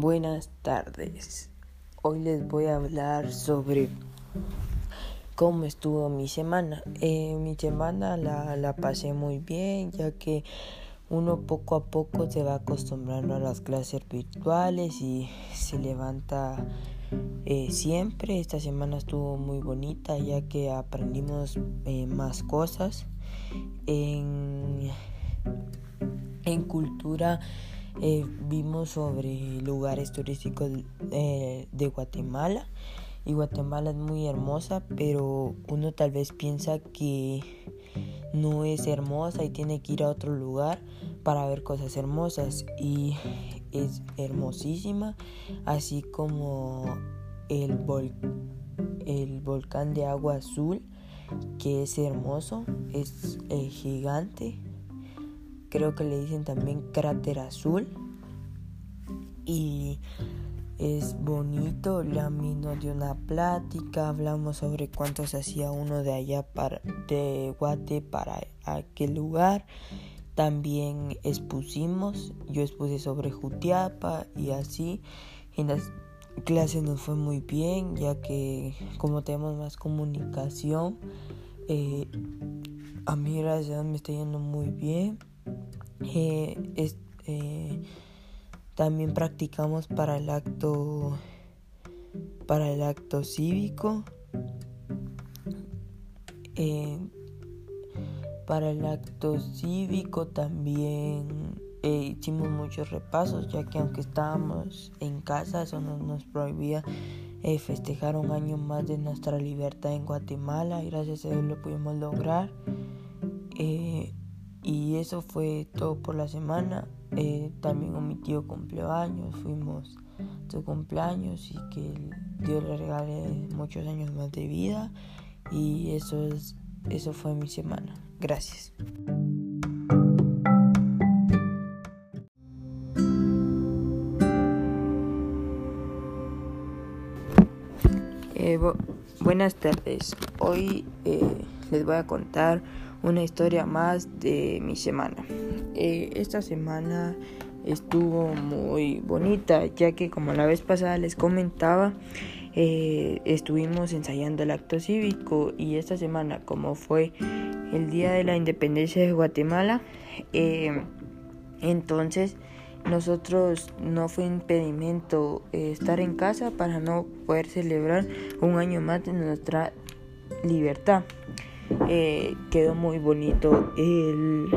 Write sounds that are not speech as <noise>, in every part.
Buenas tardes. Hoy les voy a hablar sobre cómo estuvo mi semana. Eh, mi semana la, la, pasé muy bien ya que uno poco a poco se va acostumbrando a las clases virtuales y se levanta eh, siempre. Esta semana estuvo muy bonita ya que aprendimos eh, más cosas en, en cultura eh, vimos sobre lugares turísticos eh, de Guatemala. Y Guatemala es muy hermosa, pero uno tal vez piensa que no es hermosa y tiene que ir a otro lugar para ver cosas hermosas. Y es hermosísima, así como el, el volcán de agua azul que es hermoso, es eh, gigante creo que le dicen también cráter azul y es bonito, la nos dio una plática, hablamos sobre cuánto se hacía uno de allá para de Guate para aquel lugar. También expusimos, yo expuse sobre Jutiapa y así. En las clases nos fue muy bien, ya que como tenemos más comunicación, eh, a mí gracias me está yendo muy bien. Eh, eh, también practicamos para el acto para el acto cívico. Eh, para el acto cívico también hicimos muchos repasos ya que aunque estábamos en casa eso no nos prohibía festejar un año más de nuestra libertad en Guatemala y gracias a Dios lo pudimos lograr y eso fue todo por la semana. Eh, también mi tío cumpleaños, fuimos su cumpleaños y que Dios le regale muchos años más de vida. Y eso, es, eso fue mi semana. Gracias. Eh, buenas tardes. Hoy eh, les voy a contar una historia más de mi semana. Eh, esta semana estuvo muy bonita ya que como la vez pasada les comentaba eh, estuvimos ensayando el acto cívico y esta semana como fue el día de la independencia de Guatemala eh, entonces nosotros no fue impedimento estar en casa para no poder celebrar un año más de nuestra libertad eh, quedó muy bonito el,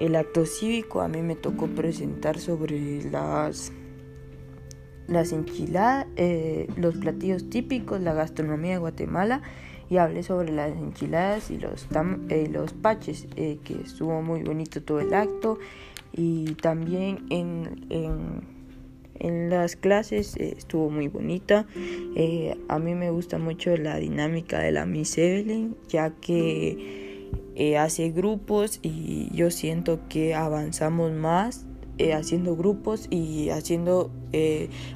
el acto cívico. A mí me tocó presentar sobre las las enchiladas, eh, los platillos típicos, la gastronomía de Guatemala y hablé sobre las enchiladas y los, eh, los paches, que estuvo muy bonito todo el acto y también en en las clases eh, estuvo muy bonita. Eh, a mí me gusta mucho la dinámica de la Miss Evelyn, ya que eh, hace grupos y yo siento que avanzamos más haciendo grupos y haciendo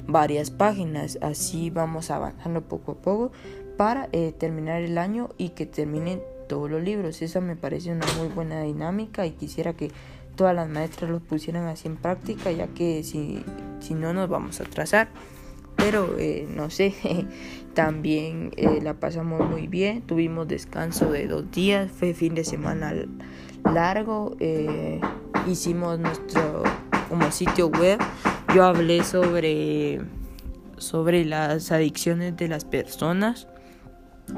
varias páginas. Así vamos avanzando poco a poco para terminar el año y que terminen todos los libros. Esa me parece una muy buena dinámica y quisiera que todas las maestras lo pusieran así en práctica, ya que si, si no nos vamos a atrasar. Pero eh, no sé, <laughs> también eh, la pasamos muy bien, tuvimos descanso de dos días, fue fin de semana largo, eh, hicimos nuestro como sitio web, yo hablé sobre, sobre las adicciones de las personas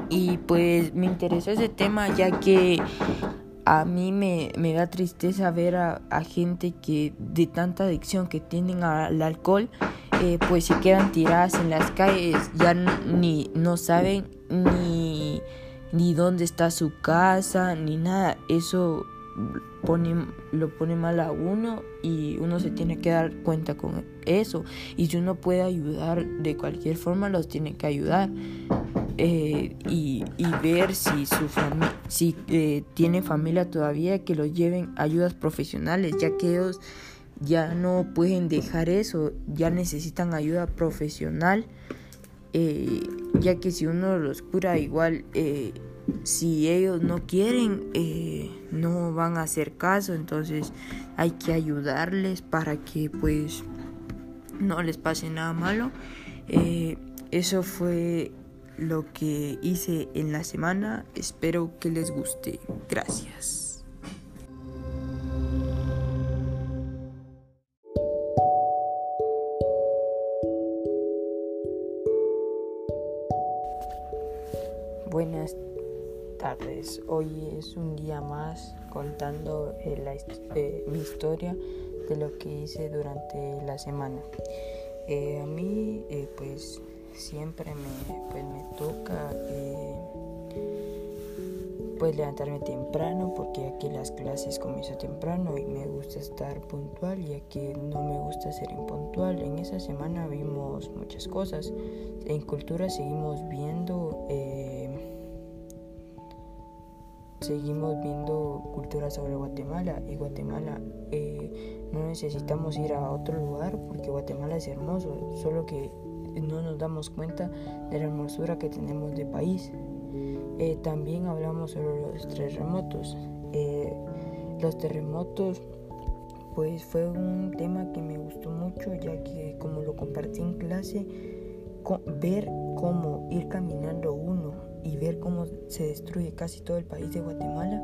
y pues me interesó ese tema ya que a mí me, me da tristeza ver a, gente que de tanta adicción que tienen al alcohol, eh, pues se quedan tiradas en las calles, ya ni no saben ni, ni dónde está su casa, ni nada. Eso pone, lo pone mal a uno y uno se tiene que dar cuenta con eso. Y si uno puede ayudar de cualquier forma, los tiene que ayudar. Eh, y, ver si su familia si eh, tiene familia todavía que lo lleven ayudas profesionales ya que ellos ya no pueden dejar eso ya necesitan ayuda profesional eh, ya que si uno los cura igual si ellos no quieren no van a hacer caso entonces hay que ayudarles para que pues no les pase nada malo. Eh, eso fue lo que hice en la semana. Espero que les guste. Gracias. Buenas tardes. Hoy es un día más contando eh, eh, mi historia de lo que hice durante la semana. Eh, a mí, pues siempre me, pues, me toca pues levantarme temprano porque aquí las clases comienzan temprano y me gusta estar puntual y aquí no me gusta ser impuntual. En esa semana vimos muchas cosas. En cultura seguimos viendo seguimos viendo culturas sobre Guatemala y Guatemala eh, no necesitamos ir a otro lugar porque Guatemala es hermoso, solo que no nos damos cuenta de la hermosura que tenemos de país. Eh, también hablamos sobre los terremotos. Eh, los terremotos pues fue un tema que me gustó mucho ya que como lo compartí en clase, ver cómo ir caminando uno y ver cómo se destruye casi todo el país de Guatemala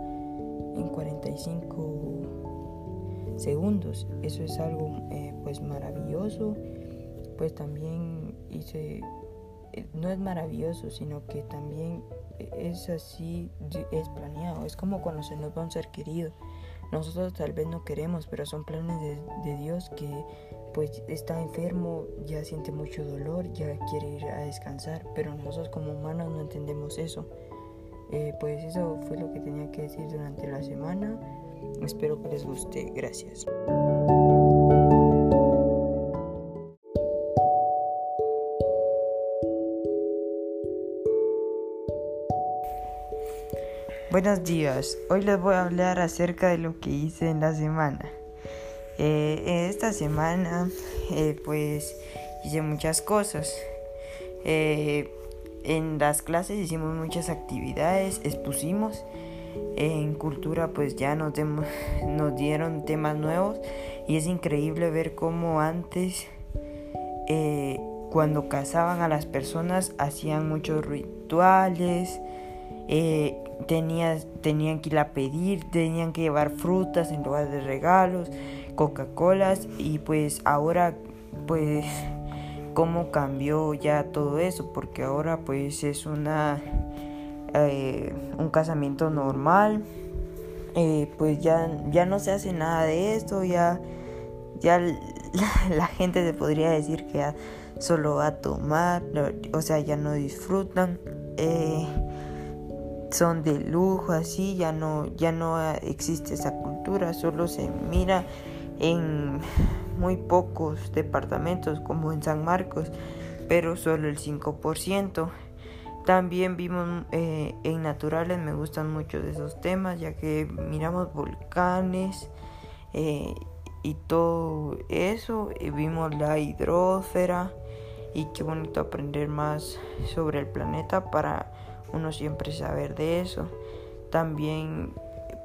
en 45 segundos. Eso es algo eh, pues maravilloso. Pues también hice, eh, no es maravilloso, sino que también es así, es planeado. Es como cuando se nos va un ser querido. Nosotros tal vez no queremos, pero son planes de, de Dios que pues está enfermo, ya siente mucho dolor, ya quiere ir a descansar, pero nosotros como humanos no entendemos eso. Eh, pues eso fue lo que tenía que decir durante la semana. Espero que les guste. Gracias. Buenos días, hoy les voy a hablar acerca de lo que hice en la semana. Eh, esta semana eh, pues hice muchas cosas. Eh, en las clases hicimos muchas actividades, expusimos. En cultura pues ya nos, <laughs> dieron temas nuevos y es increíble ver cómo antes cuando casaban a las personas hacían muchos rituales, tenían, tenían que ir a pedir, tenían que llevar frutas en lugar de regalos. Coca-Colas y pues ahora pues cómo cambió ya todo eso porque ahora pues es una eh, un casamiento normal eh, pues ya ya no se hace nada de esto ya ya <laughs> la, gente se podría decir que solo va a tomar o sea ya no disfrutan eh, son de lujo así ya no ya no existe esa cultura solo se mira en muy pocos departamentos como en San Marcos, pero solo el 5%. También vimos eh, en naturales, me gustan mucho de esos temas, ya que miramos volcanes eh, y todo eso, y vimos la hidrósfera y qué bonito aprender más sobre el planeta para uno siempre saber de eso. También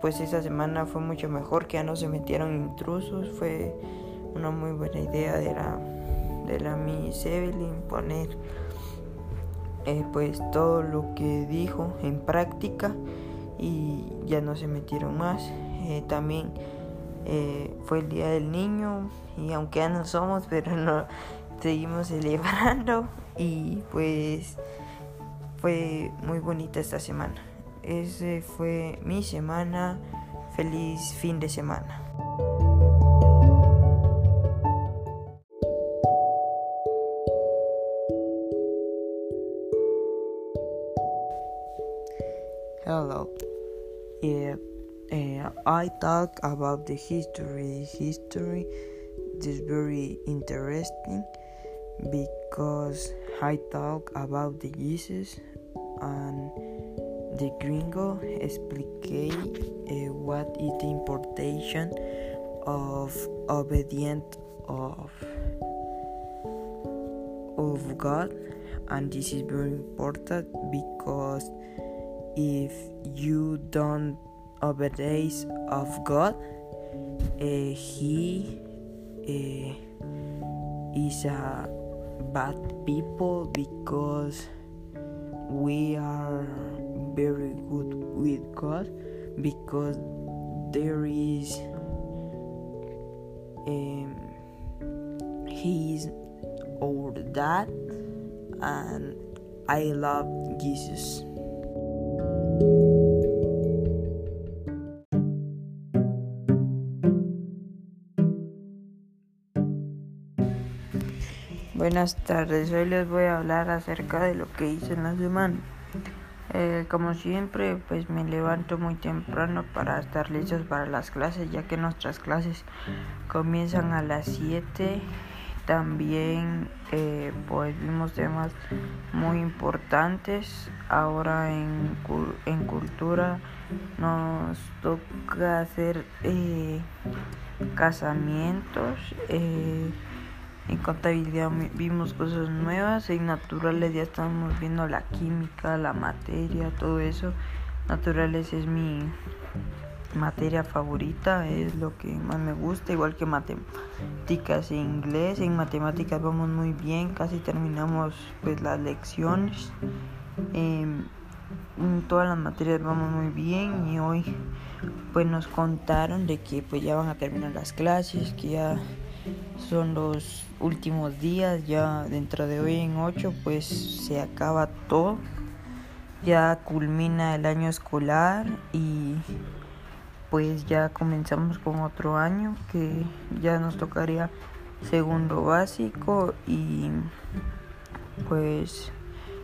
pues esa semana fue mucho mejor, que ya no se metieron intrusos, fue una muy buena idea de la, de la Miss Evelyn poner eh, pues todo lo que dijo en práctica y ya no se metieron más. Eh, también eh, fue el Día del Niño y aunque ya no somos, pero no seguimos <laughs> celebrando y pues fue muy bonita esta semana. Ese fue mi semana. Feliz fin de semana. Hello. Yeah, uh, I talk about the history. History is very interesting because I talk about the Jesus and the gringo explique uh, what is the importation of obedient of of God. And this is very important because if you don't obey of God uh, he uh, is a bad people because we are very good with God because there is um, he is our dad and I love Jesus. Buenas tardes, hoy les voy a hablar acerca de lo que hice en la semana. Eh, como siempre, pues me levanto muy temprano para estar listos para las clases, ya que nuestras clases comienzan a las 7. También eh, pues vimos temas muy importantes. Ahora en, en cultura nos toca hacer eh, casamientos. En contabilidad vimos cosas nuevas, en naturales ya estamos viendo la química, la materia, todo eso. Naturales es mi materia favorita, es lo que más me gusta, igual que matemáticas e inglés. En matemáticas vamos muy bien, casi terminamos pues las lecciones. en todas las materias vamos muy bien y hoy pues nos contaron de que pues ya van a terminar las clases, que ya son los últimos días, ya dentro de hoy en 8 pues se acaba todo, ya culmina el año escolar y pues ya comenzamos con otro año que ya nos tocaría segundo básico y pues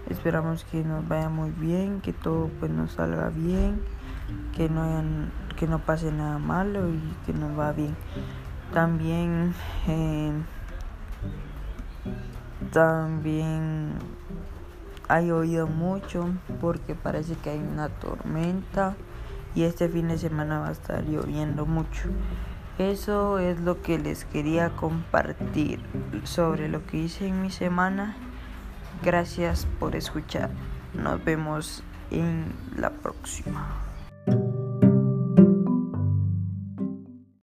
esperamos que nos vaya muy bien, que todo pues nos salga bien, que no que no pase nada malo y que nos va bien. También eh, también hay oído mucho porque parece que hay una tormenta y este fin de semana va a estar lloviendo mucho. Eso es lo que les quería compartir sobre lo que hice en mi semana. Gracias por escuchar. Nos vemos en la próxima.